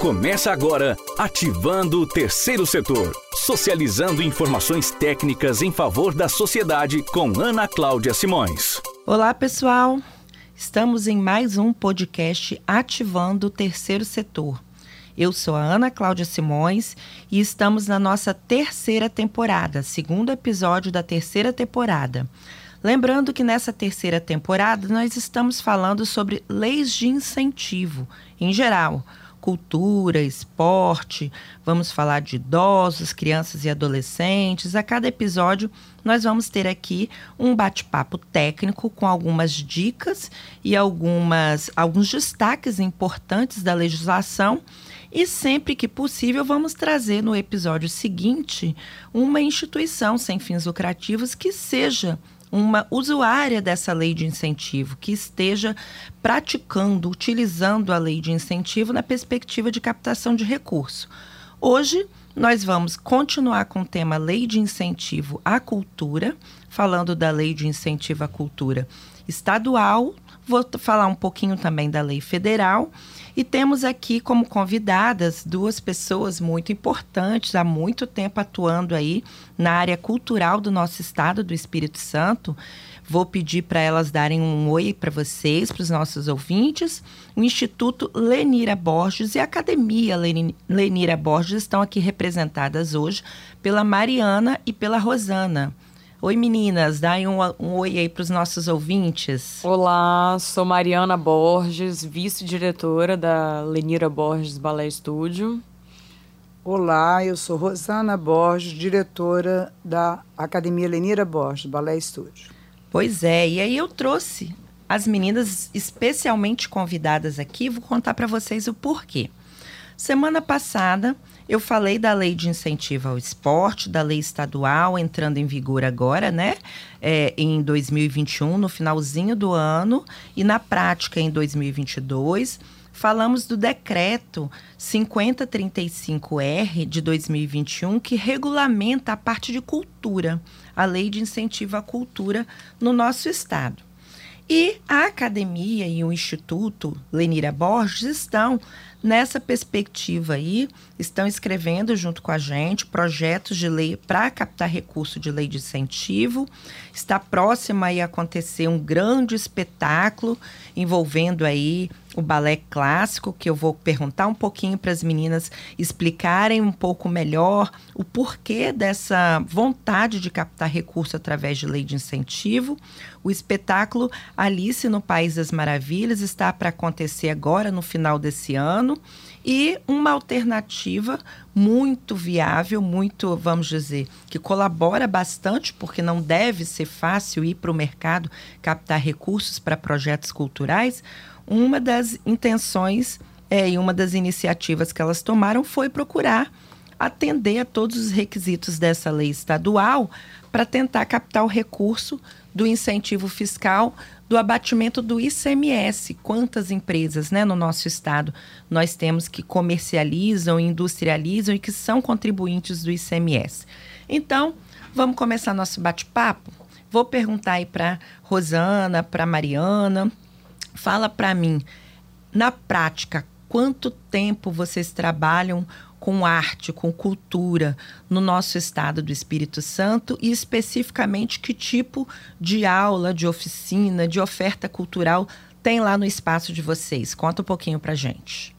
Começa agora ativando o terceiro setor, socializando informações técnicas em favor da sociedade com Ana Cláudia Simões. Olá, pessoal. Estamos em mais um podcast Ativando o Terceiro Setor. Eu sou a Ana Cláudia Simões e estamos na nossa terceira temporada, segundo episódio da terceira temporada. Lembrando que nessa terceira temporada nós estamos falando sobre leis de incentivo em geral cultura, esporte, vamos falar de idosos, crianças e adolescentes. A cada episódio, nós vamos ter aqui um bate-papo técnico com algumas dicas e algumas, alguns destaques importantes da legislação. E sempre que possível, vamos trazer no episódio seguinte uma instituição sem fins lucrativos que seja uma usuária dessa lei de incentivo que esteja praticando, utilizando a lei de incentivo na perspectiva de captação de recurso. Hoje, nós vamos continuar com o tema Lei de Incentivo à Cultura, falando da Lei de Incentivo à Cultura estadual, vou falar um pouquinho também da lei federal e temos aqui como convidadas duas pessoas muito importantes, há muito tempo atuando aí na área cultural do nosso estado, do Espírito Santo. Vou pedir para elas darem um oi para vocês, para os nossos ouvintes. O Instituto Lenira Borges e a Academia Lenira Borges estão aqui representadas hoje pela Mariana e pela Rosana. Oi meninas, dá um, um oi aí para os nossos ouvintes. Olá, sou Mariana Borges, vice-diretora da Lenira Borges Balé Estúdio. Olá, eu sou Rosana Borges, diretora da Academia Lenira Borges Balé Estúdio. Pois é, e aí eu trouxe as meninas especialmente convidadas aqui, vou contar para vocês o porquê. Semana passada eu falei da lei de incentivo ao esporte, da lei estadual entrando em vigor agora, né? É, em 2021, no finalzinho do ano, e na prática em 2022. Falamos do decreto 5035R de 2021, que regulamenta a parte de cultura, a lei de incentivo à cultura no nosso estado. E a academia e o Instituto Lenira Borges estão nessa perspectiva aí, estão escrevendo junto com a gente projetos de lei para captar recurso de lei de incentivo. Está próximo aí a acontecer um grande espetáculo envolvendo aí o balé clássico, que eu vou perguntar um pouquinho para as meninas explicarem um pouco melhor o porquê dessa vontade de captar recurso através de lei de incentivo. O espetáculo Alice no País das Maravilhas está para acontecer agora no final desse ano e uma alternativa muito viável, muito, vamos dizer, que colabora bastante, porque não deve ser fácil ir para o mercado captar recursos para projetos culturais. Uma das intenções é, e uma das iniciativas que elas tomaram foi procurar atender a todos os requisitos dessa lei estadual para tentar captar o recurso do incentivo fiscal do abatimento do ICMS. Quantas empresas né, no nosso estado nós temos que comercializam, industrializam e que são contribuintes do ICMS. Então, vamos começar nosso bate-papo? Vou perguntar aí para Rosana, para Mariana. Fala para mim, na prática, quanto tempo vocês trabalham com arte, com cultura no nosso estado do Espírito Santo e especificamente que tipo de aula, de oficina, de oferta cultural tem lá no espaço de vocês? Conta um pouquinho para gente.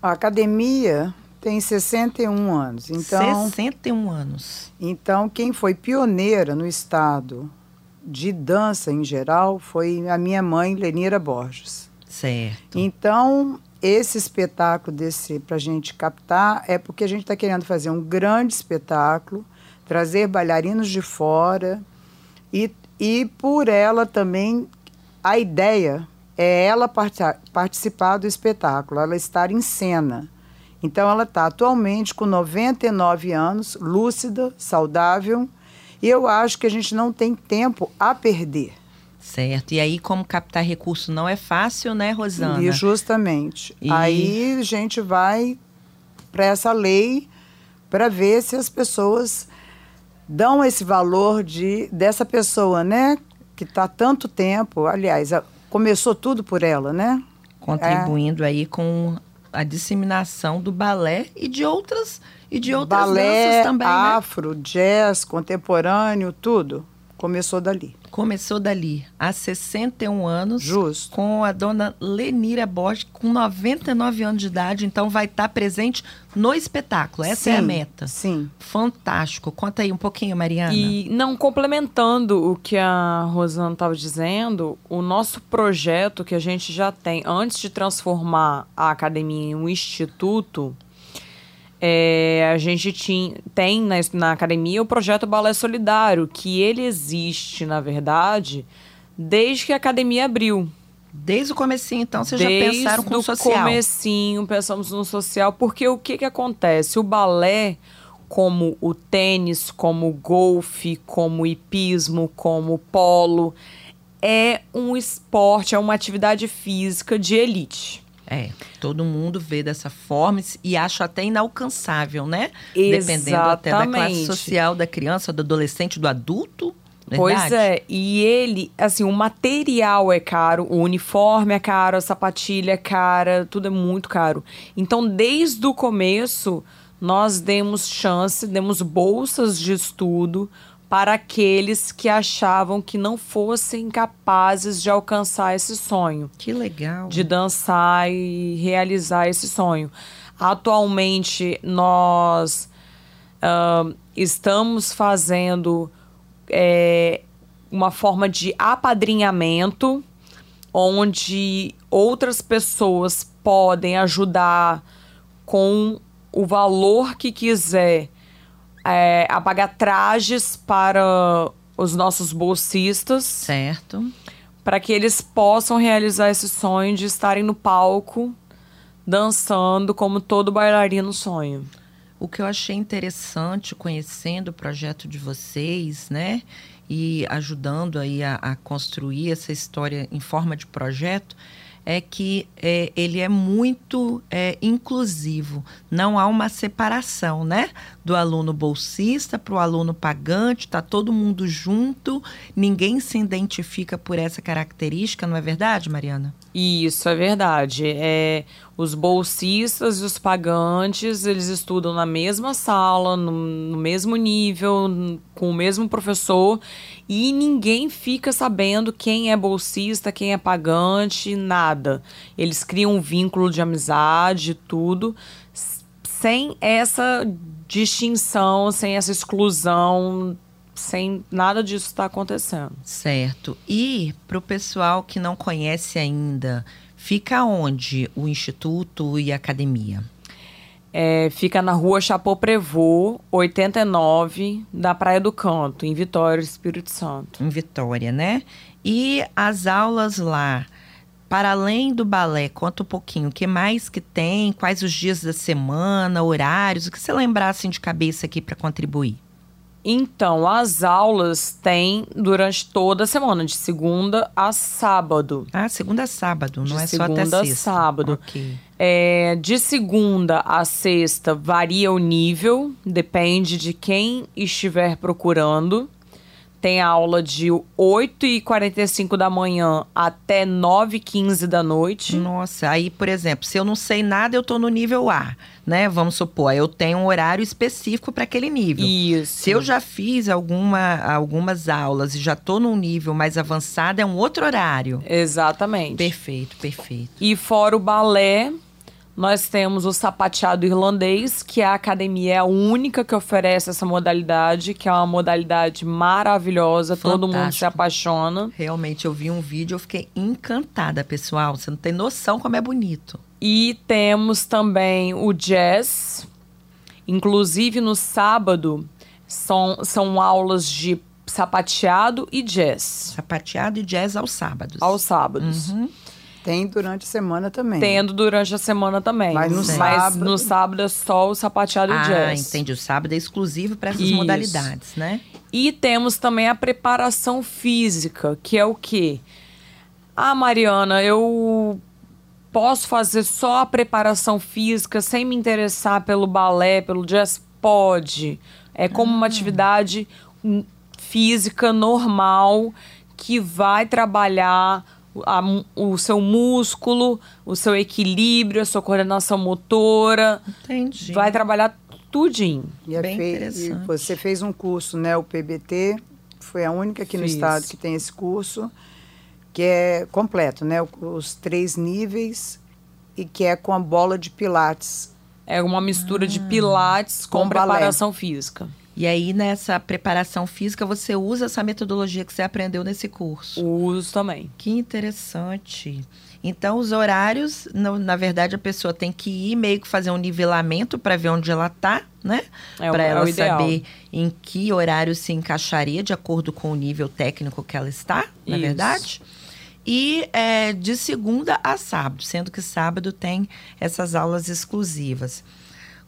A academia tem 61 anos. Então, 61 anos. Então, quem foi pioneira no estado de dança em geral foi a minha mãe, Lenira Borges. Certo. Então, esse espetáculo desse para a gente captar é porque a gente está querendo fazer um grande espetáculo, trazer bailarinos de fora e, e por ela também a ideia é ela part participar do espetáculo, ela estar em cena. Então ela está atualmente com 99 anos, lúcida, saudável, e eu acho que a gente não tem tempo a perder. Certo. E aí, como captar recurso não é fácil, né, Rosana? E justamente. E... Aí a gente vai para essa lei para ver se as pessoas dão esse valor de dessa pessoa, né? Que está tanto tempo. Aliás, começou tudo por ela, né? Contribuindo é. aí com a disseminação do balé e de outras e de outras Balé, danças também, né? afro, jazz, contemporâneo, tudo. Começou dali. Começou dali, há 61 anos, Justo. com a dona Lenira Borges, com 99 anos de idade, então vai estar presente no espetáculo. Essa é a Sim, meta. Sim. Fantástico. Conta aí um pouquinho, Mariana. E não complementando o que a Rosana estava dizendo, o nosso projeto que a gente já tem antes de transformar a academia em um instituto, é, a gente tinha, tem na, na academia o projeto Balé Solidário, que ele existe, na verdade, desde que a academia abriu. Desde o comecinho, então, vocês Desde já pensaram com o o social. comecinho, pensamos no social, porque o que que acontece? O balé, como o tênis, como o golfe, como o hipismo, como o polo, é um esporte, é uma atividade física de elite. É, todo mundo vê dessa forma e acha até inalcançável, né? Dependendo até da classe Exatamente. social da criança, do adolescente, do adulto. Pois verdade? é, e ele, assim, o material é caro, o uniforme é caro, a sapatilha é cara, tudo é muito caro. Então, desde o começo, nós demos chance, demos bolsas de estudo para aqueles que achavam que não fossem capazes de alcançar esse sonho Que legal. de dançar e realizar esse sonho. Atualmente, nós ah, estamos fazendo é, uma forma de apadrinhamento, onde outras pessoas podem ajudar com o valor que quiser é, a pagar trajes para os nossos bolsistas Certo. para que eles possam realizar esse sonho de estarem no palco dançando como todo bailarino sonha. O que eu achei interessante conhecendo o projeto de vocês, né? E ajudando aí a, a construir essa história em forma de projeto, é que é, ele é muito é, inclusivo. Não há uma separação, né? Do aluno bolsista para o aluno pagante, está todo mundo junto, ninguém se identifica por essa característica, não é verdade, Mariana? Isso é verdade. É, os bolsistas e os pagantes, eles estudam na mesma sala, no, no mesmo nível, com o mesmo professor, e ninguém fica sabendo quem é bolsista, quem é pagante, nada. Eles criam um vínculo de amizade, tudo, sem essa distinção, sem essa exclusão, sem nada disso estar acontecendo. Certo. E para o pessoal que não conhece ainda, fica onde o Instituto e a academia? É, fica na rua Chapô Prevô, 89, da Praia do Canto, em Vitória, Espírito Santo. Em Vitória, né? E as aulas lá, para além do balé, conta um pouquinho, o que mais que tem, quais os dias da semana, horários, o que você lembrar assim de cabeça aqui para contribuir? Então, as aulas têm durante toda a semana, de segunda a sábado. Ah, segunda a sábado, não De é só até segunda a sexta. sábado. Ok. É, de segunda a sexta varia o nível, depende de quem estiver procurando. Tem aula de 8h45 da manhã até 9h15 da noite. Nossa, aí, por exemplo, se eu não sei nada, eu tô no nível A, né? Vamos supor, eu tenho um horário específico para aquele nível. Isso. Se eu já fiz alguma, algumas aulas e já tô num nível mais avançado, é um outro horário. Exatamente. Perfeito, perfeito. E fora o balé, nós temos o sapateado irlandês, que a academia é a única que oferece essa modalidade, que é uma modalidade maravilhosa, todo mundo se Fantástico. apaixona. Realmente, eu vi um vídeo, eu fiquei encantada, pessoal. Você não tem noção como é bonito. E temos também o jazz. Inclusive no sábado são, são aulas de sapateado e jazz. Sapateado e jazz aos sábados. Aos sábados. Uhum. Tem durante a semana também. Tendo durante a semana também. Mas no Mas sábado- no sábado é só o sapateado e Ah, jazz. entendi. O sábado é exclusivo para essas Isso. modalidades, né? E temos também a preparação física, que é o quê? Ah, Mariana, eu posso fazer só a preparação física sem me interessar pelo balé, pelo jazz? Pode. É como uma atividade hum, física normal que vai trabalhar a, o seu músculo, o seu equilíbrio, a sua coordenação motora. Entendi. Vai trabalhar tudinho. E, é Bem fe- e interessante. você fez um curso, né? O PBT foi a única aqui no Fiz. estado que tem esse curso, que é completo, né? Os três níveis e que é com a bola de pilates. É uma mistura de pilates com, Com balé. preparação física. E aí, nessa preparação física, você usa essa metodologia que você aprendeu nesse curso. Uso também. Que interessante. Então, os horários, na, na verdade, a pessoa tem que ir meio que fazer um nivelamento para ver onde ela tá, né? É para é ela o ideal. saber em que horário se encaixaria de acordo com o nível técnico que ela está, na Isso. verdade. E é, de segunda a sábado, sendo que sábado tem essas aulas exclusivas.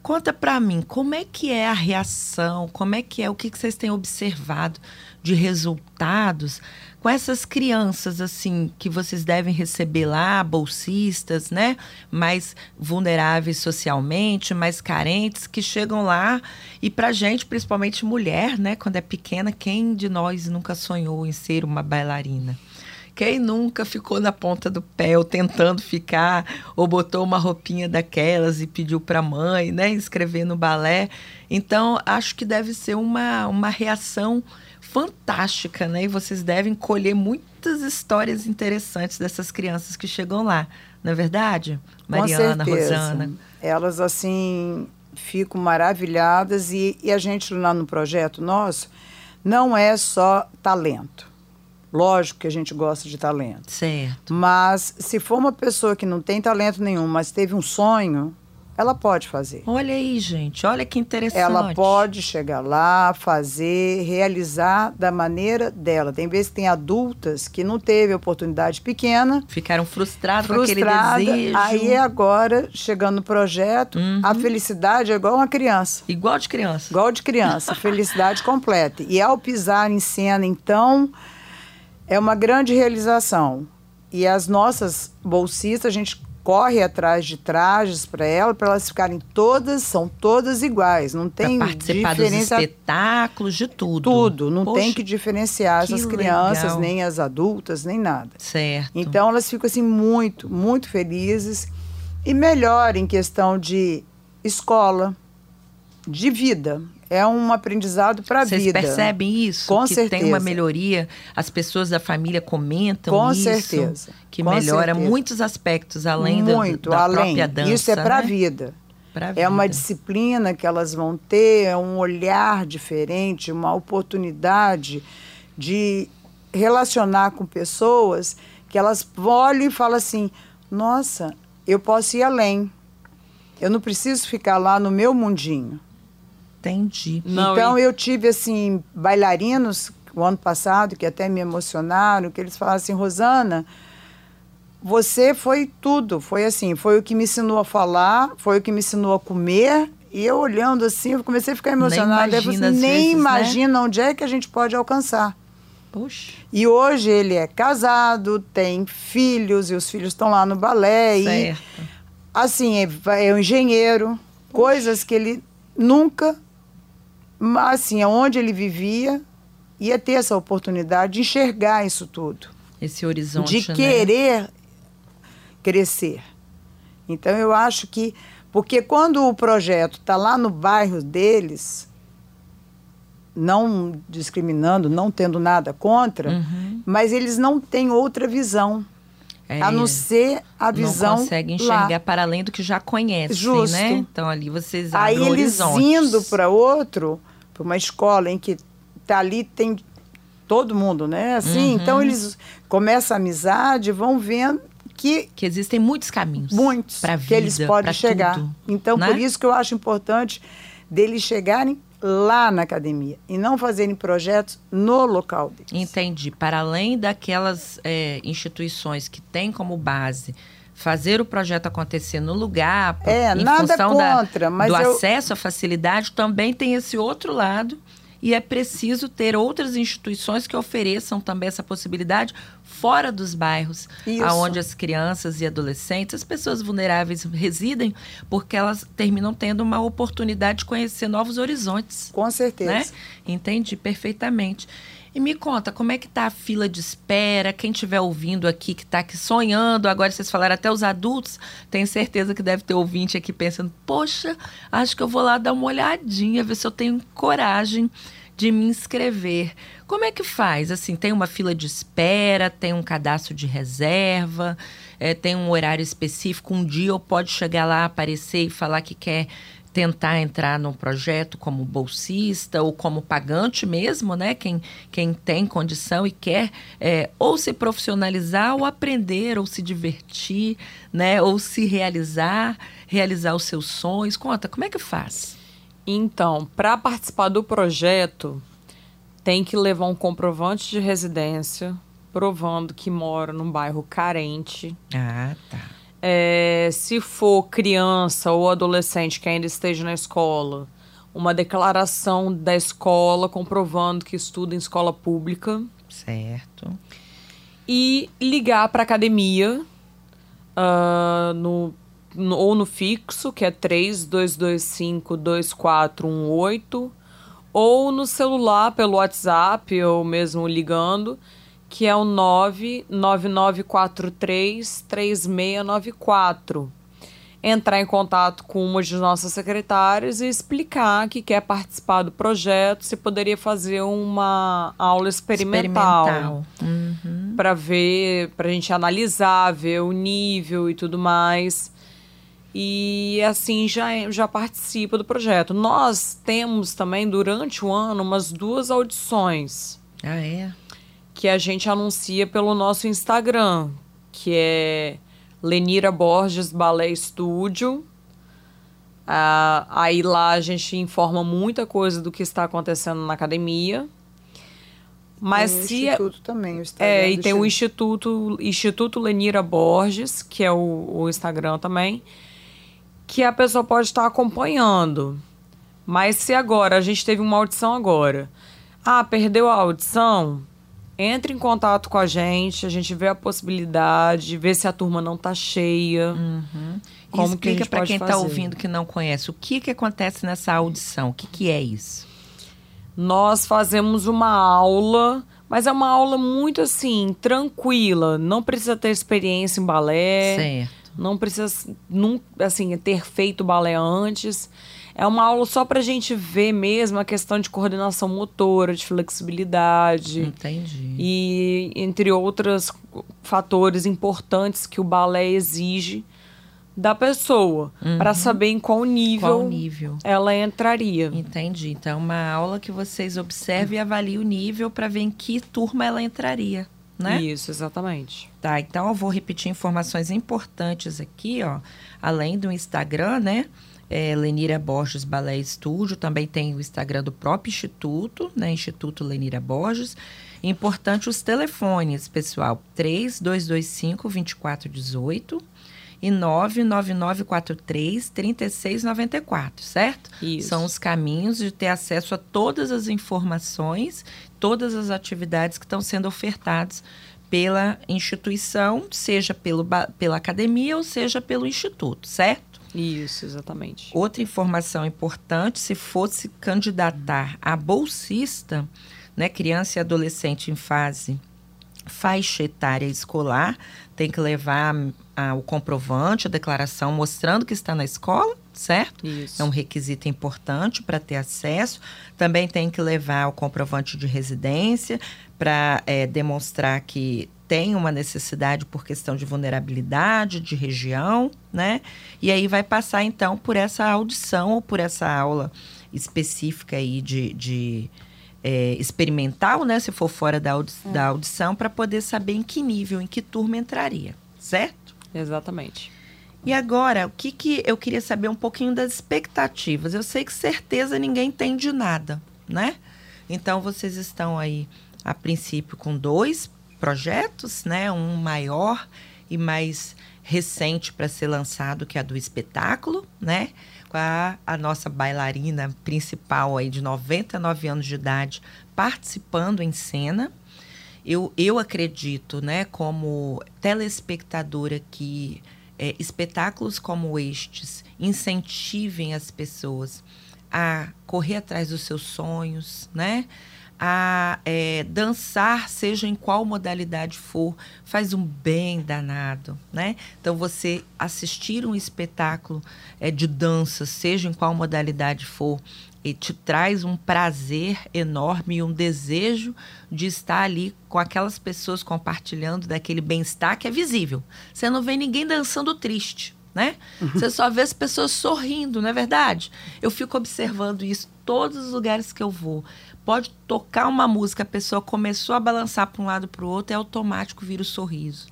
Conta para mim, como é que é a reação, como é que é, o que, que vocês têm observado de resultados com essas crianças, assim, que vocês devem receber lá, bolsistas, né? Mais vulneráveis socialmente, mais carentes, que chegam lá e pra gente, principalmente mulher, né? Quando é pequena, quem de nós nunca sonhou em ser uma bailarina? Quem nunca ficou na ponta do pé ou tentando ficar, ou botou uma roupinha daquelas e pediu para a mãe, né, inscrever no balé? Então, acho que deve ser uma, uma reação fantástica, né? E vocês devem colher muitas histórias interessantes dessas crianças que chegam lá, não é verdade? Mariana. Rosana. Elas, assim, ficam maravilhadas e, e a gente lá no projeto nosso não é só talento. Lógico que a gente gosta de talento. Certo. Mas se for uma pessoa que não tem talento nenhum, mas teve um sonho, ela pode fazer. Olha aí, gente, olha que interessante. Ela pode chegar lá, fazer, realizar da maneira dela. Tem vezes que tem adultas que não teve oportunidade pequena, Ficaram frustradas com aquele desejo. Aí agora, chegando no projeto, Uhum. a felicidade é igual uma criança. Igual de criança. Igual de criança, felicidade completa. E ao pisar em cena, então, é uma grande realização. E as nossas bolsistas, a gente corre atrás de trajes para elas, para elas ficarem todas, são todas iguais, não Pra tem participar dos diferença espetáculos, de tudo. tudo, não Poxa, tem que diferenciar que essas crianças, legal. nem as adultas, nem nada. Certo. Então elas ficam assim muito, muito felizes e melhor em questão de escola, de vida. É um aprendizado para a Vocês vida. percebem isso? Com que tem certeza. uma melhoria, as pessoas da família comentam Com isso. certeza. Que Com melhora certeza. muitos aspectos, além da- muito, da, além. própria dança. Isso é para a né? vida. Pra É uma vida. disciplina que elas vão ter, é um olhar diferente, uma oportunidade de relacionar com pessoas que elas olham e falam assim: nossa, eu posso ir além. Eu não preciso ficar lá no meu mundinho. Entendi. Não, então e- eu tive assim bailarinos o ano passado que até me emocionaram, que eles falaram assim, Rosana, você foi tudo, foi assim, foi o que me ensinou a falar, foi o que me ensinou a comer. E eu olhando assim, eu comecei a ficar emocionada. Falei imagina, assim, nem vezes, né? imagina onde é que a gente pode alcançar. Poxa. E hoje ele é casado, tem filhos, e os filhos estão lá no balé. E Certo. assim, é, é um engenheiro, coisas que ele nunca, assim, onde ele vivia, ia ter essa oportunidade de enxergar isso tudo, Esse horizonte, de né? querer crescer. Então eu acho que, porque quando o projeto está lá no bairro deles, não discriminando, não tendo nada contra, Uhum. mas eles não têm outra visão. É, a não ser a visão Não consegue lá. enxergar para além do que já conhecem, Justo. né? Então ali vocês Aí eles horizontes. indo para outro, para uma escola em que tá ali tem todo mundo, né? Assim, Uhum. então eles começam a amizade, vão vendo que Que existem muitos caminhos. muitos pra que eles podem chegar. tudo, então né? por isso que eu acho importante deles chegarem lá na academia e não fazerem projetos no local deles. Entendi. Para além daquelas é, instituições que têm como base fazer o projeto acontecer no lugar, É, em nada função da- contra, mas do eu- acesso à facilidade, também tem esse outro lado. E é preciso ter outras instituições que ofereçam também essa possibilidade fora dos bairros, Isso. aonde as crianças e adolescentes, as pessoas vulneráveis residem, porque elas terminam tendo uma oportunidade de conhecer novos horizontes Com certeza. né? Entendi perfeitamente. E me conta, como é que tá a fila de espera? Quem estiver ouvindo aqui, que está aqui sonhando, agora vocês falaram até os adultos, tenho certeza que deve ter ouvinte aqui pensando, poxa, acho que eu vou lá dar uma olhadinha, ver se eu tenho coragem de me inscrever. Como é que faz? Assim, tem uma fila de espera, tem um cadastro de reserva, é, tem um horário específico. Um dia eu pode chegar lá, aparecer e falar que quer tentar entrar num projeto como bolsista ou como pagante mesmo, né? Quem, quem tem condição e quer é, ou se profissionalizar ou aprender ou se divertir, né? Ou se realizar, realizar os seus sonhos. Conta, como é que faz? Então, para participar do projeto, tem que levar um comprovante de residência provando que mora num bairro carente. Ah, tá. É, se for criança ou adolescente que ainda esteja na escola, uma declaração da escola comprovando que estuda em escola pública. Certo. E ligar para a academia uh, no, no, ou no fixo, que é 3225-2418, ou no celular pelo WhatsApp ou mesmo ligando que é o 999433694. Entrar em contato com uma de nossas secretárias e explicar que quer participar do projeto, se poderia fazer uma aula experimental. experimental. Uhum. Para ver, para a gente analisar, ver o nível e tudo mais. E assim já, já participa do projeto. Nós temos também, durante o ano, umas duas audições. Ah, é? Que a gente anuncia pelo nosso Instagram, que é Lenira Borges Balé Estúdio. Ah, aí lá a gente informa muita coisa do que está acontecendo na academia. Mas tem o se é Instituto é, também, o Instagram. É, e tem o Instituto, Instituto Lenira Borges, que é o, o Instagram também, que a pessoa pode estar acompanhando. Mas se agora, a gente teve uma audição agora. Ah, perdeu a audição? Entre em contato com a gente, a gente vê a possibilidade, vê se a turma não está cheia. Uhum. Como Explica que para quem está ouvindo que não conhece, o que, que acontece nessa audição? O que, que é isso? Nós fazemos uma aula, mas é uma aula muito assim, tranquila. Não precisa ter experiência em balé. Certo. Não precisa, não, assim, ter feito balé antes. É uma aula só para a gente ver mesmo a questão de coordenação motora, de flexibilidade. Entendi. E entre outros fatores importantes que o balé exige da pessoa uhum. para saber em qual nível, qual nível ela entraria. Entendi. Então, é uma aula que vocês observam e avaliem o nível para ver em que turma ela entraria. Né? Isso, exatamente. Tá, então eu vou repetir informações importantes aqui, ó. Além do Instagram, né? É, Lenira Borges Balé Estúdio, também tem o Instagram do próprio Instituto, né? Instituto Lenira Borges. Importante os telefones, pessoal, 3225-2418 e 99943-3694, certo? Isso. São os caminhos de ter acesso a todas as informações, todas as atividades que estão sendo ofertadas pela instituição, seja pelo, pela academia ou seja pelo instituto, certo? Isso, exatamente. Outra informação importante, se fosse candidatar a bolsista, né, criança e adolescente em fase faixa etária escolar, tem que levar a, o comprovante, a declaração mostrando que está na escola, certo? Isso. É um requisito importante para ter acesso. Também tem que levar o comprovante de residência para é, demonstrar que tem uma necessidade por questão de vulnerabilidade, de região, né? E aí vai passar então por essa audição ou por essa aula específica aí de, de é, experimental, né? Se for fora da, audi é. da audição, para poder saber em que nível, em que turma entraria, certo? Exatamente. E agora, o que, que eu queria saber um pouquinho das expectativas? Eu sei que certeza ninguém tem de nada, né? Então vocês estão aí a princípio com dois projetos, né? Um maior e mais recente para ser lançado, que é a do espetáculo, né? Com a, a nossa bailarina principal aí de 99 anos de idade participando em cena. Eu, eu acredito, né, como telespectadora, que é, espetáculos como estes incentivem as pessoas a correr atrás dos seus sonhos, né? A é, dançar, seja em qual modalidade for, faz um bem danado, né? Então você assistir um espetáculo é, de dança, seja em qual modalidade for, e te traz um prazer enorme e um desejo de estar ali com aquelas pessoas compartilhando daquele bem-estar que é visível. Você não vê ninguém dançando triste, né? Uhum. Você só vê as pessoas sorrindo, não é verdade? Eu fico observando isso todos os lugares que eu vou. Pode tocar uma música, a pessoa começou a balançar para um lado para o outro, é automático vira o sorriso,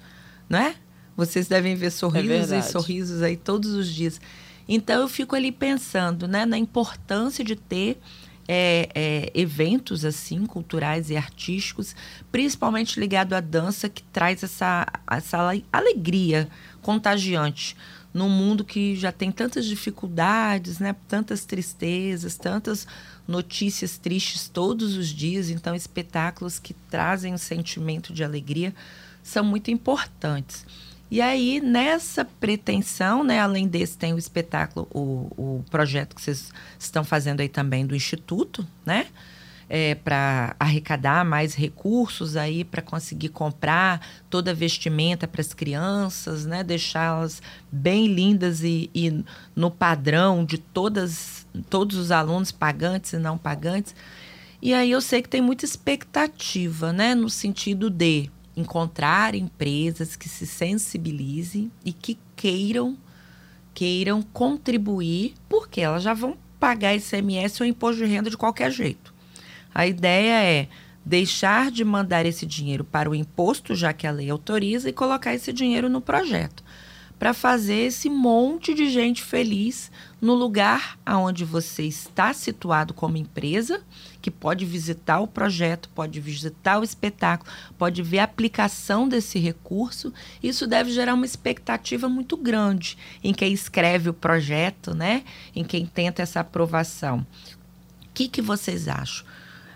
não é? Vocês devem ver sorrisos é e sorrisos aí todos os dias. Então eu fico ali pensando né, na importância de ter é, é, eventos assim culturais e artísticos, principalmente ligado à dança, que traz essa, essa alegria contagiante num mundo que já tem tantas dificuldades, né, tantas tristezas, tantas notícias tristes todos os dias. Então, espetáculos que trazem um sentimento de alegria são muito importantes. E aí, nessa pretensão, né, além desse, tem o espetáculo, o, o projeto que vocês estão fazendo aí também do Instituto, né? É, para arrecadar mais recursos aí para conseguir comprar toda a vestimenta para as crianças, né? Deixá-las bem lindas e, e, no padrão de todas, todos os alunos pagantes e não pagantes. E aí eu sei que tem muita expectativa, né? No sentido de encontrar empresas que se sensibilizem e que queiram queiram contribuir, porque elas já vão pagar ICMS ou imposto de renda de qualquer jeito. A ideia é deixar de mandar esse dinheiro para o imposto, já que a lei autoriza, e colocar esse dinheiro no projeto para fazer esse monte de gente feliz no lugar aonde você está situado como empresa, que pode visitar o projeto, pode visitar o espetáculo, pode ver a aplicação desse recurso. Isso deve gerar uma expectativa muito grande em quem escreve o projeto, né? Em quem tenta essa aprovação. O que, que vocês acham?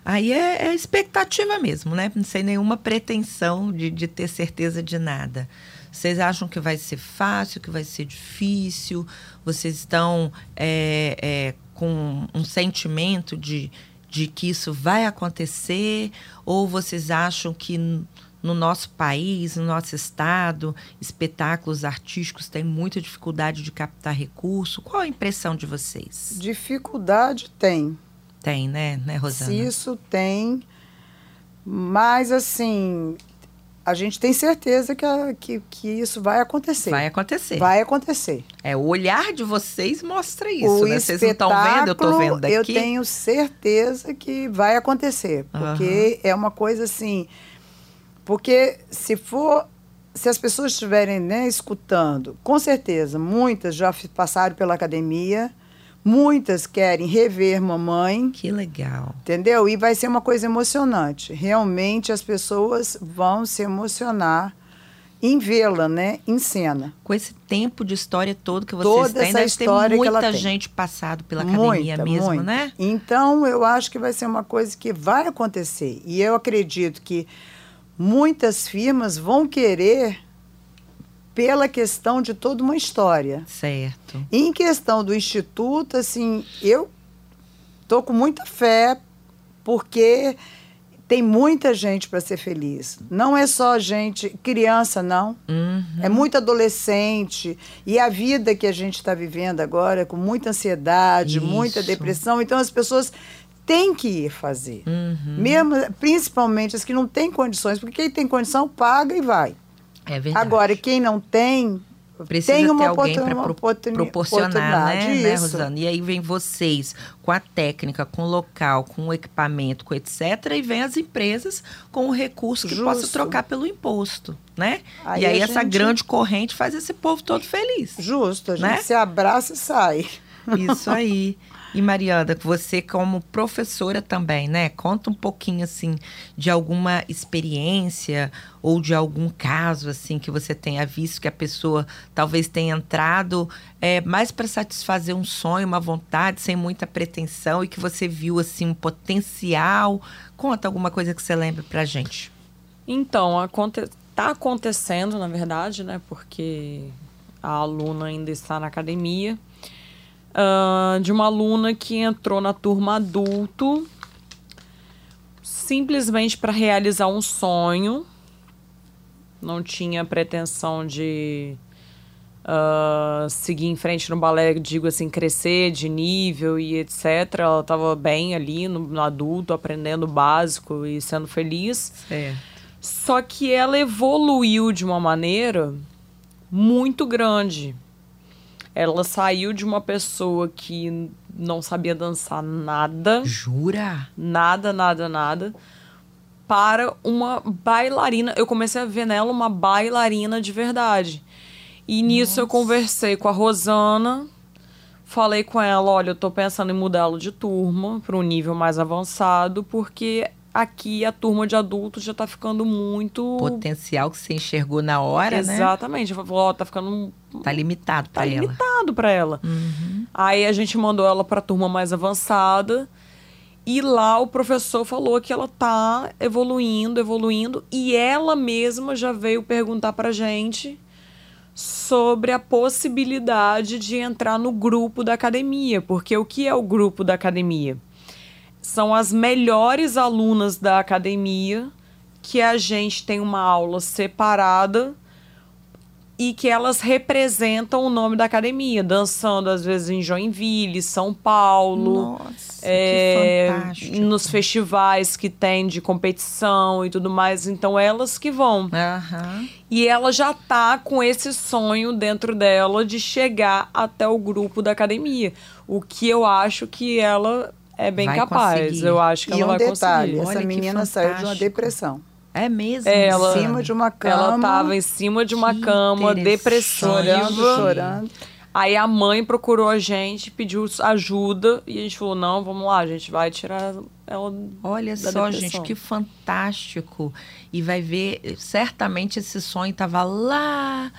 Aí é, é expectativa mesmo, né? Sem nenhuma pretensão de, de ter certeza de nada. Vocês acham que vai ser fácil, que vai ser difícil? Vocês estão é, é, com um sentimento de, de que isso vai acontecer? Ou vocês acham que no nosso país, no nosso estado, espetáculos artísticos têm muita dificuldade de captar recurso? Qual a impressão de vocês? Dificuldade tem. Tem, né, né Rosana? Isso tem. Mas, assim, a gente tem certeza que, a, que, que isso vai acontecer. Vai acontecer. Vai acontecer. É, o olhar de vocês mostra isso, o né? Vocês não estão vendo, eu estou vendo aqui. Eu tenho certeza que vai acontecer. Porque uhum. é uma coisa assim. Porque se for. Se as pessoas estiverem né, escutando, com certeza, muitas já passaram pela academia Muitas querem rever mamãe. Que legal. Entendeu? E vai ser uma coisa emocionante. Realmente as pessoas vão se emocionar em vê-la, né, em cena. Com esse tempo de história todo que vocês Toda têm, essa história ter muita gente passado pela academia muita, mesmo, muita. né? Então, eu acho que vai ser uma coisa que vai acontecer. E eu acredito que muitas firmas vão querer pela questão de toda uma história. Certo. Em questão do instituto, assim, eu tô com muita fé porque tem muita gente para ser feliz. Não é só gente, criança, não. Uhum. É muito adolescente. E a vida que a gente está vivendo agora, com muita ansiedade, Isso. muita depressão. Então, as pessoas têm que ir fazer. Uhum. Mesmo, principalmente as que não têm condições. Porque quem tem condição, paga e vai. É verdade. Agora, quem não tem, Precisa tem uma ter alguém para pro, proporcionar, né, né, Rosana? E aí vem vocês com a técnica, com o local, com o equipamento, com etc. E vem as empresas com o recurso que Justo. possa trocar pelo imposto, né? Aí e aí essa gente... grande corrente faz esse povo todo feliz. Justo, a gente né? se abraça e sai. Isso aí. E Mariana, você como professora também, né? Conta um pouquinho assim de alguma experiência ou de algum caso assim que você tenha visto que a pessoa talvez tenha entrado é, mais para satisfazer um sonho, uma vontade, sem muita pretensão e que você viu assim um potencial. Conta alguma coisa que você lembra para gente. Então, aconte tá acontecendo, na verdade, né? Porque a aluna ainda está na academia uh, de uma aluna que entrou na turma adulto simplesmente para realizar um sonho. Não tinha pretensão de uh, seguir em frente no balé, digo assim, crescer de nível e etc. Ela estava bem ali no, no, adulto, aprendendo o básico e sendo feliz. Certo. Só que ela evoluiu de uma maneira muito grande. Ela saiu de uma pessoa que não sabia dançar nada. Jura? Nada, nada, nada. Para uma bailarina. Eu comecei a ver nela uma bailarina de verdade. E nisso Nossa. eu conversei com a Rosana, falei com ela, olha, eu tô pensando em mudá-lo de turma para um nível mais avançado, porque aqui a turma de adultos já tá ficando muito potencial que você enxergou na hora, Exatamente. né? Exatamente. Falou, ó, tá ficando tá limitado para tá ela. limitado para ela. Uhum. Aí a gente mandou ela para turma mais avançada. E lá o professor falou que ela tá evoluindo, evoluindo, e ela mesma já veio perguntar pra gente sobre a possibilidade de entrar no grupo da academia, porque o que é o grupo da academia? São as melhores alunas da academia que a gente tem uma aula separada e que elas representam o nome da academia, dançando às vezes em Joinville, São Paulo, Nossa, é, nos festivais que tem de competição e tudo mais. Então elas que vão. Uhum. E ela já tá com esse sonho dentro dela de chegar até o grupo da academia, o que eu acho que ela é bem vai capaz. Conseguir. Eu acho que e ela um vai detalhe, conseguir. Essa Olha menina saiu de uma depressão. É mesmo? Ela, em cima de uma cama. Ela tava em cima de uma Que cama. Chorando, chorando. Aí a mãe procurou a gente, pediu ajuda e a gente falou: não, vamos lá, a gente vai tirar ela. Olha da só, depressão. gente, que fantástico. E vai ver, certamente esse sonho estava lá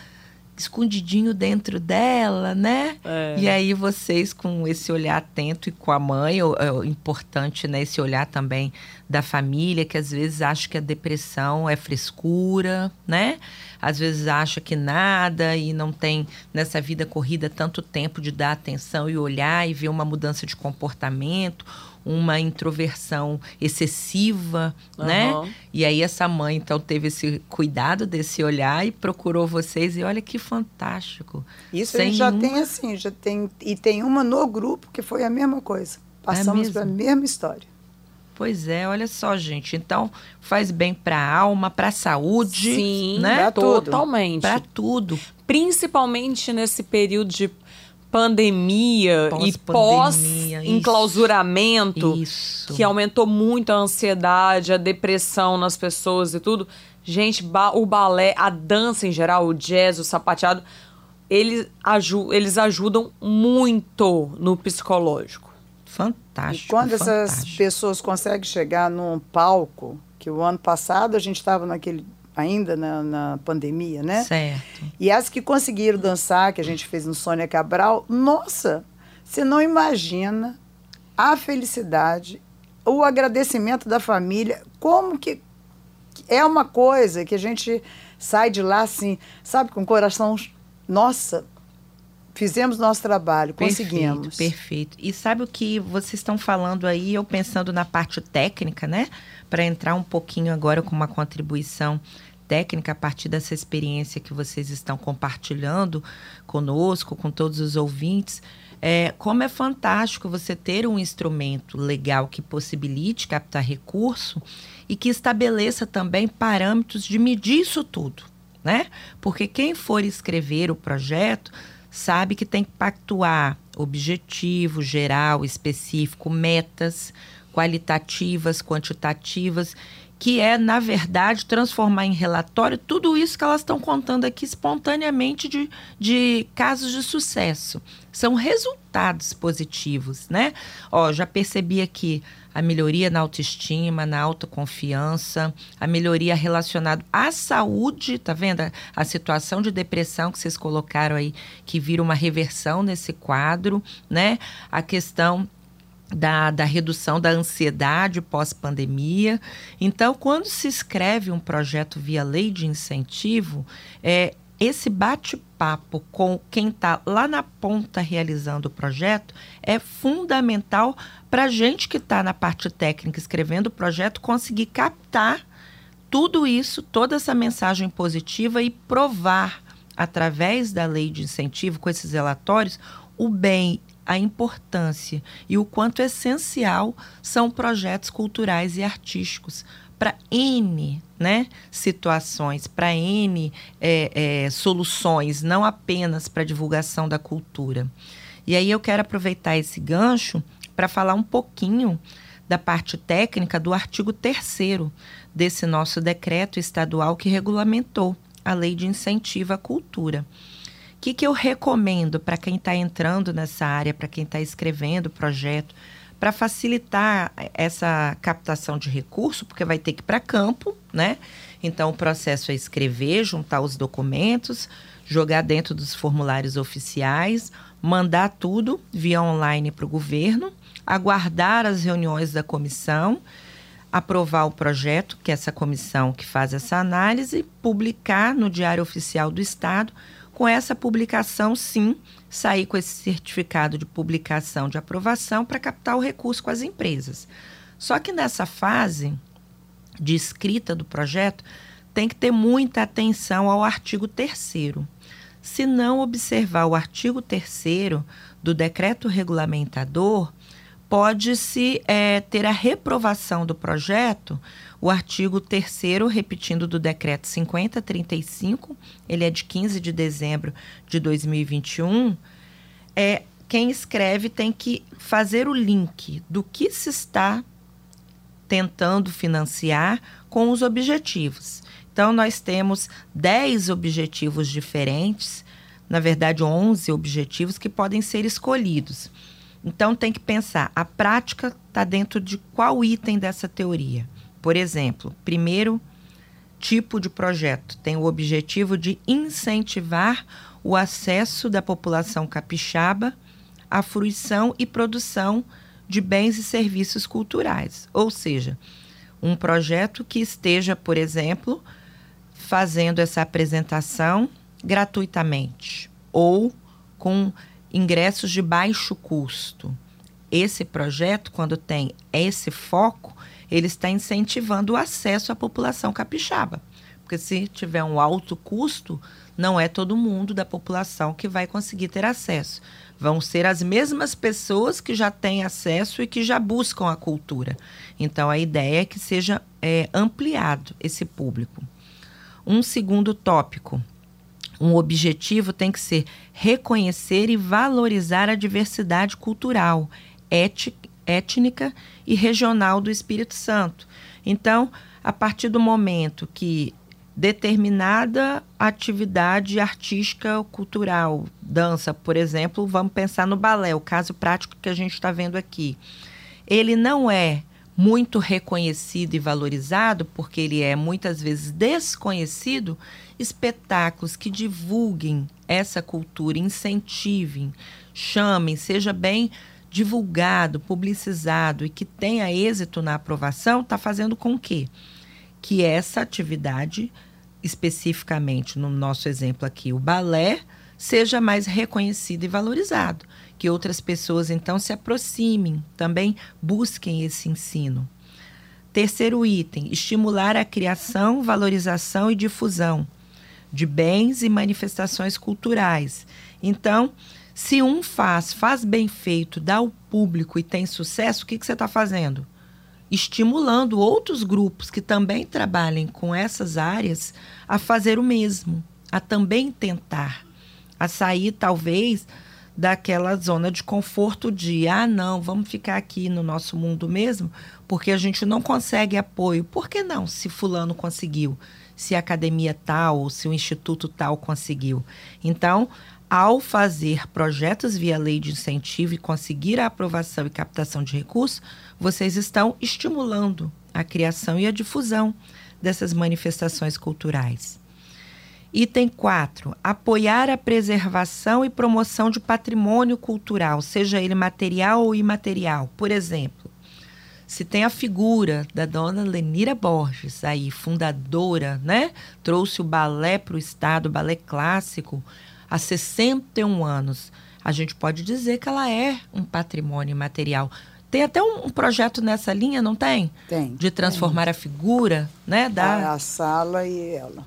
escondidinho dentro dela, né? É. E aí vocês com esse olhar atento e com a mãe, o, o importante, né, esse olhar também da família, que às vezes acha que a depressão é frescura, né? Às vezes acha que nada e não tem nessa vida corrida tanto tempo de dar atenção e olhar e ver uma mudança de comportamento, uma introversão excessiva, Uhum. né? E aí essa mãe então teve esse cuidado desse olhar e procurou vocês e olha que fantástico. Isso a Sem gente já nenhuma- tem assim, já tem e tem uma no grupo que foi a mesma coisa. Passamos mesmo? pela mesma história. Pois é, olha só, gente. Então faz bem para a alma, para a saúde, Sim, né? Pra tudo. totalmente. Para tudo. Principalmente nesse período de pandemia e Pós-pandemia, pós-enclausuramento, Isso. que aumentou muito a ansiedade, a depressão nas pessoas e tudo. Gente, ba- o balé, a dança em geral, o jazz, o sapateado, eles, aju eles ajudam muito no psicológico. Fantástico. e quando essas fantástico. pessoas conseguem chegar num palco, que o ano passado a gente estava naquele ainda na, na pandemia, né? Certo. E as que conseguiram dançar, que a gente fez no Sônia Cabral, nossa, você não imagina a felicidade, o agradecimento da família, como que que é uma coisa que a gente sai de lá assim, sabe, com o coração, nossa, fizemos nosso trabalho, conseguimos. Perfeito, perfeito. E sabe o que vocês estão falando aí, eu pensando na parte técnica, né? Para entrar um pouquinho agora com uma contribuição técnica a partir dessa experiência que vocês estão compartilhando conosco, com todos os ouvintes. É, como é fantástico você ter um instrumento legal que possibilite captar recurso e que estabeleça também parâmetros de medir isso tudo, né? Porque quem for escrever o projeto sabe que tem que pactuar objetivo, geral, específico, metas qualitativas, quantitativas, que é, na verdade, transformar em relatório tudo isso que elas estão contando aqui espontaneamente de, de casos de sucesso. São resultados positivos, né? Ó, já percebi aqui a melhoria na autoestima, na autoconfiança, a melhoria relacionada à saúde, tá vendo? A, a situação de depressão que vocês colocaram aí, que vira uma reversão nesse quadro, né? A questão da, da redução da ansiedade pós-pandemia. Então, quando se escreve um projeto via lei de incentivo, é, esse bate-papo com quem está lá na ponta realizando o projeto é fundamental para a gente que está na parte técnica escrevendo o projeto conseguir captar tudo isso, toda essa mensagem positiva e provar através da lei de incentivo com esses relatórios o bem, a importância e o quanto essencial são projetos culturais e artísticos para N né, situações, para N é, é, soluções, não apenas para divulgação da cultura. E aí eu quero aproveitar esse gancho para falar um pouquinho da parte técnica do artigo 3 desse nosso decreto estadual que regulamentou a lei de incentivo à cultura. O que, que eu recomendo para quem está entrando nessa área, para quem está escrevendo o projeto, para facilitar essa captação de recurso, porque vai ter que ir para campo, né? Então, o processo é escrever, juntar os documentos, jogar dentro dos formulários oficiais, mandar tudo via online para o governo, aguardar as reuniões da comissão, aprovar o projeto, que é essa comissão que faz essa análise, publicar no Diário Oficial do Estado. Com essa publicação, sim, sair com esse certificado de publicação de aprovação para captar o recurso com as empresas. Só que nessa fase de escrita do projeto, tem que ter muita atenção ao artigo 3 Se não observar o artigo 3 do decreto regulamentador, pode-se é, ter a reprovação do projeto, o artigo 3 repetindo do decreto 5035, ele é de 15 de dezembro de 2021, é, quem escreve tem que fazer o link do que se está tentando financiar com os objetivos. Então, nós temos 10 objetivos diferentes, na verdade, 11 objetivos que podem ser escolhidos. Então tem que pensar, a prática está dentro de qual item dessa teoria? Por exemplo, primeiro tipo de projeto tem o objetivo de incentivar o acesso da população capixaba à fruição e produção de bens e serviços culturais. Ou seja, um projeto que esteja, por exemplo, fazendo essa apresentação gratuitamente ou com ingressos de baixo custo. Esse projeto, quando tem esse foco, ele está incentivando o acesso à população capixaba. Porque se tiver um alto custo, não é todo mundo da população que vai conseguir ter acesso. Vão ser as mesmas pessoas que já têm acesso e que já buscam a cultura. Então, a ideia é que seja é, ampliado esse público. Um segundo tópico um objetivo tem que ser reconhecer e valorizar a diversidade cultural, étnica e regional do Espírito Santo. Então, a partir do momento que determinada atividade artística cultural, dança, por exemplo, vamos pensar no balé, o caso prático que a gente está vendo aqui. Ele não é muito reconhecido e valorizado, porque ele é muitas vezes desconhecido, espetáculos que divulguem essa cultura, incentivem, chamem, seja bem divulgado, publicizado e que tenha êxito na aprovação, está fazendo com que que essa atividade, especificamente no nosso exemplo aqui, o balé, seja mais reconhecido e valorizado que outras pessoas então se aproximem, também busquem esse ensino. Terceiro item: estimular a criação, valorização e difusão de bens e manifestações culturais. Então, se um faz, faz bem feito, dá ao público e tem sucesso, o que, que você está fazendo? Estimulando outros grupos que também trabalhem com essas áreas a fazer o mesmo, a também tentar, a sair, talvez, daquela zona de conforto de ah não vamos ficar aqui no nosso mundo mesmo porque a gente não consegue apoio. Por que não se fulano conseguiu? Se a academia tal ou se o instituto tal conseguiu. Então ao fazer projetos via lei de incentivo e conseguir a aprovação e captação de recursos vocês estão estimulando a criação e a difusão dessas manifestações culturais Item 4. Apoiar a preservação e promoção de patrimônio cultural, seja ele material ou imaterial. Por exemplo, se tem a figura da dona Lenira Borges, aí fundadora, né? Trouxe o balé para o Estado, o balé clássico, há 61 anos. A gente pode dizer que ela é um patrimônio material. Tem até um, um projeto nessa linha, não tem? Tem. De transformar tem. a figura, né? Da... A sala e ela.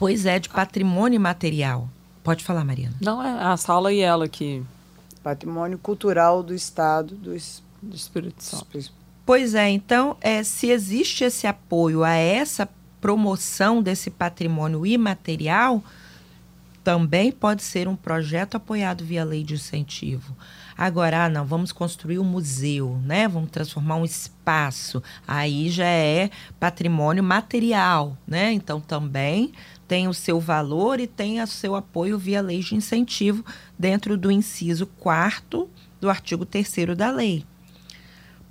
Pois é, de patrimônio material. Pode falar, Mariana. Não, é a sala e ela que. Patrimônio cultural do Estado do, do Espírito Santo. Pois é, então, é, se existe esse apoio a essa promoção desse patrimônio imaterial, também pode ser um projeto apoiado via lei de incentivo. Agora, ah, não, vamos construir um museu, né? Vamos transformar um espaço. Aí já é patrimônio material, né? Então também tem o seu valor e tem o seu apoio via lei de incentivo dentro do inciso 4 do artigo 3 da lei.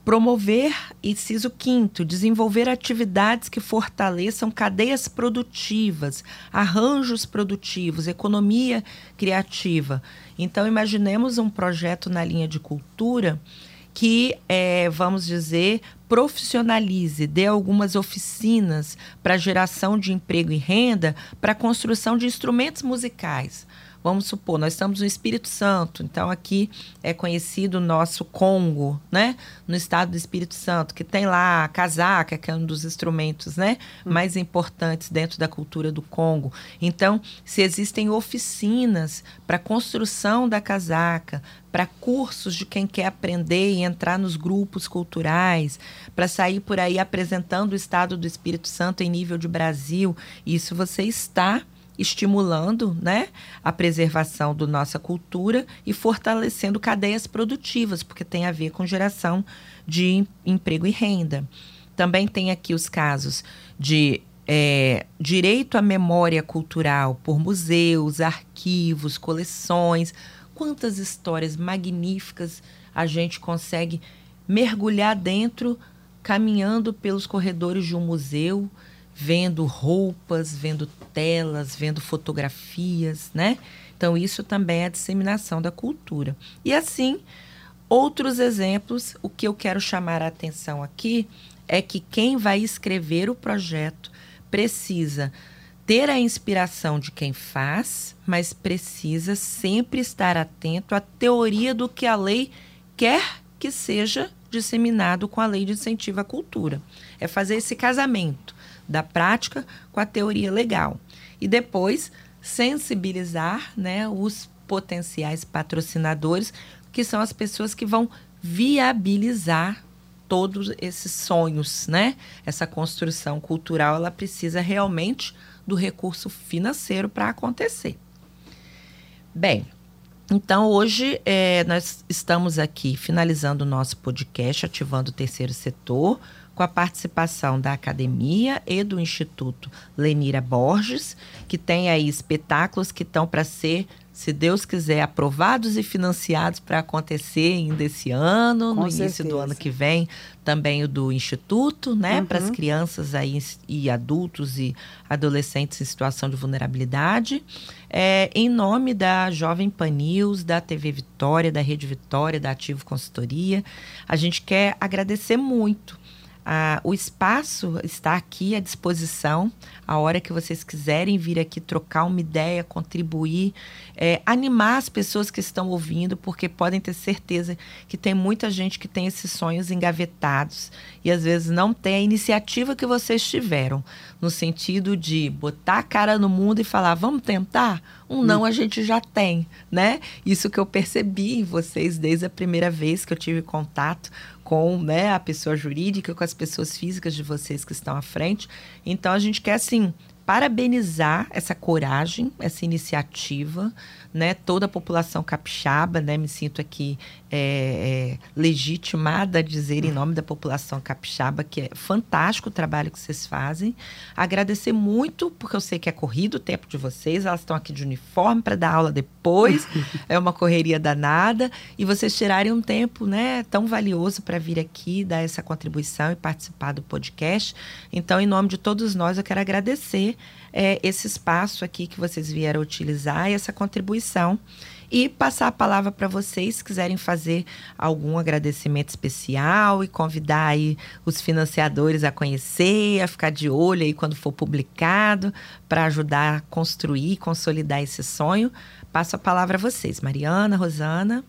Promover, inciso quinto, desenvolver atividades que fortaleçam cadeias produtivas, arranjos produtivos, economia criativa. Então, imaginemos um projeto na linha de cultura que, é, vamos dizer, profissionalize, dê algumas oficinas para geração de emprego e renda para construção de instrumentos musicais. Vamos supor, nós estamos no Espírito Santo, então aqui é conhecido o nosso Congo, né? No estado do Espírito Santo, que tem lá a casaca, que é um dos instrumentos, né? Hum. Mais importantes dentro da cultura do Congo. Então, se existem oficinas para construção da casaca, para cursos de quem quer aprender e entrar nos grupos culturais, para sair por aí apresentando o estado do Espírito Santo em nível de Brasil, isso você está estimulando né, a preservação da nossa cultura e fortalecendo cadeias produtivas, porque tem a ver com geração de emprego e renda. Também tem aqui os casos de é, direito à memória cultural por museus, arquivos, coleções. Quantas histórias magníficas a gente consegue mergulhar dentro, caminhando pelos corredores de um museu, vendo roupas, vendo telas, vendo fotografias, né? Então, isso também é a disseminação da cultura. E assim, outros exemplos, o que eu quero chamar a atenção aqui é que quem vai escrever o projeto precisa ter a inspiração de quem faz, mas precisa sempre estar atento à teoria do que a lei quer que seja disseminado com a lei de incentivo à cultura. É fazer esse casamento da prática com a teoria legal. E depois sensibilizar né, os potenciais patrocinadores, que são as pessoas que vão viabilizar todos esses sonhos, né? Essa construção cultural, ela precisa realmente do recurso financeiro para acontecer. Bem, então hoje é, nós estamos aqui finalizando o nosso podcast, ativando o terceiro setor, com a participação da academia e do Instituto Lenira Borges, que tem aí espetáculos que estão para ser, se Deus quiser, aprovados e financiados para acontecer ainda esse ano, com no certeza. início do ano que vem, também o do Instituto, né, uhum. para as crianças aí e adultos e adolescentes em situação de vulnerabilidade. É, em nome da Jovem Pan News, da TV Vitória, da Rede Vitória, da Ativo Consultoria, a gente quer agradecer muito ah, o espaço está aqui à disposição. A hora que vocês quiserem vir aqui trocar uma ideia, contribuir, é, animar as pessoas que estão ouvindo, porque podem ter certeza que tem muita gente que tem esses sonhos engavetados e às vezes não tem a iniciativa que vocês tiveram, no sentido de botar a cara no mundo e falar: vamos tentar? Um não a gente já tem, né? Isso que eu percebi em vocês desde a primeira vez que eu tive contato com né, a pessoa jurídica, com as pessoas físicas de vocês que estão à frente. Então a gente quer assim parabenizar essa coragem, essa iniciativa, né? Toda a população capixaba, né? Me sinto aqui é, é, legitimada a dizer em nome da população capixaba que é fantástico o trabalho que vocês fazem. Agradecer muito, porque eu sei que é corrido o tempo de vocês, elas estão aqui de uniforme para dar aula depois, é uma correria danada, e vocês tirarem um tempo né, tão valioso para vir aqui dar essa contribuição e participar do podcast. Então, em nome de todos nós, eu quero agradecer é, esse espaço aqui que vocês vieram utilizar e essa contribuição e passar a palavra para vocês, se quiserem fazer algum agradecimento especial e convidar aí os financiadores a conhecer, a ficar de olho aí quando for publicado, para ajudar a construir, consolidar esse sonho. Passo a palavra a vocês, Mariana, Rosana.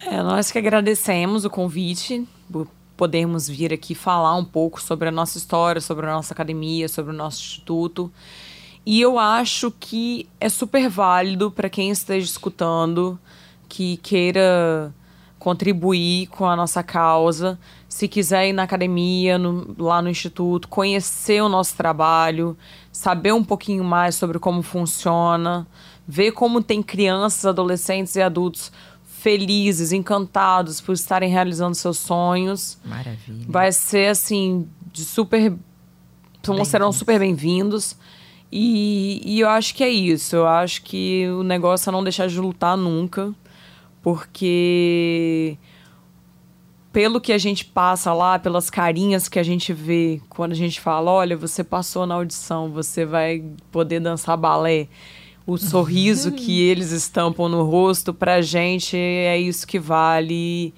É, nós que agradecemos o convite, por podermos vir aqui falar um pouco sobre a nossa história, sobre a nossa academia, sobre o nosso instituto. E eu acho que é super válido para quem esteja escutando, que queira contribuir com a nossa causa, se quiser ir na academia, no, lá no instituto, conhecer o nosso trabalho, saber um pouquinho mais sobre como funciona, ver como tem crianças, adolescentes e adultos felizes, encantados por estarem realizando seus sonhos. Maravilha. Vai ser assim, de super. serão super bem-vindos. E, e eu acho que é isso. Eu acho que o negócio é não deixar de lutar nunca. Porque pelo que a gente passa lá, pelas carinhas que a gente vê quando a gente fala, olha, você passou na audição, você vai poder dançar balé. O sorriso que eles estampam no rosto, pra gente é isso que vale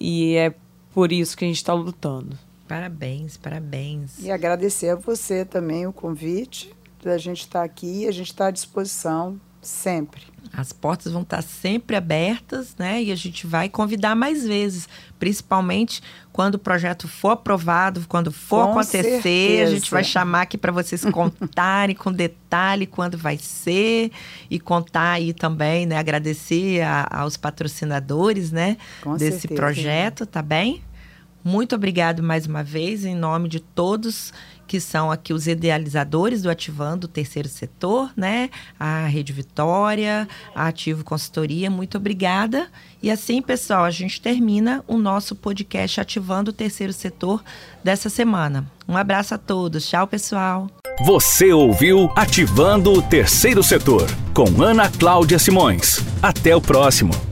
e é por isso que a gente está lutando. Parabéns, parabéns. E agradecer a você também o convite da gente estar tá aqui, a gente está à disposição sempre. As portas vão estar sempre abertas, né? E a gente vai convidar mais vezes, principalmente quando o projeto for aprovado, quando for com acontecer, certeza. a gente vai chamar aqui para vocês contarem com detalhe quando vai ser e contar aí também, né? Agradecer a, aos patrocinadores, né? Com desse certeza. projeto, tá bem? Muito obrigado mais uma vez, em nome de todos que são aqui os idealizadores do Ativando o Terceiro Setor, né? A Rede Vitória, a Ativo Consultoria, muito obrigada. E assim, pessoal, a gente termina o nosso podcast Ativando o Terceiro Setor dessa semana. Um abraço a todos. Tchau, pessoal. Você ouviu Ativando o Terceiro Setor com Ana Cláudia Simões. Até o próximo.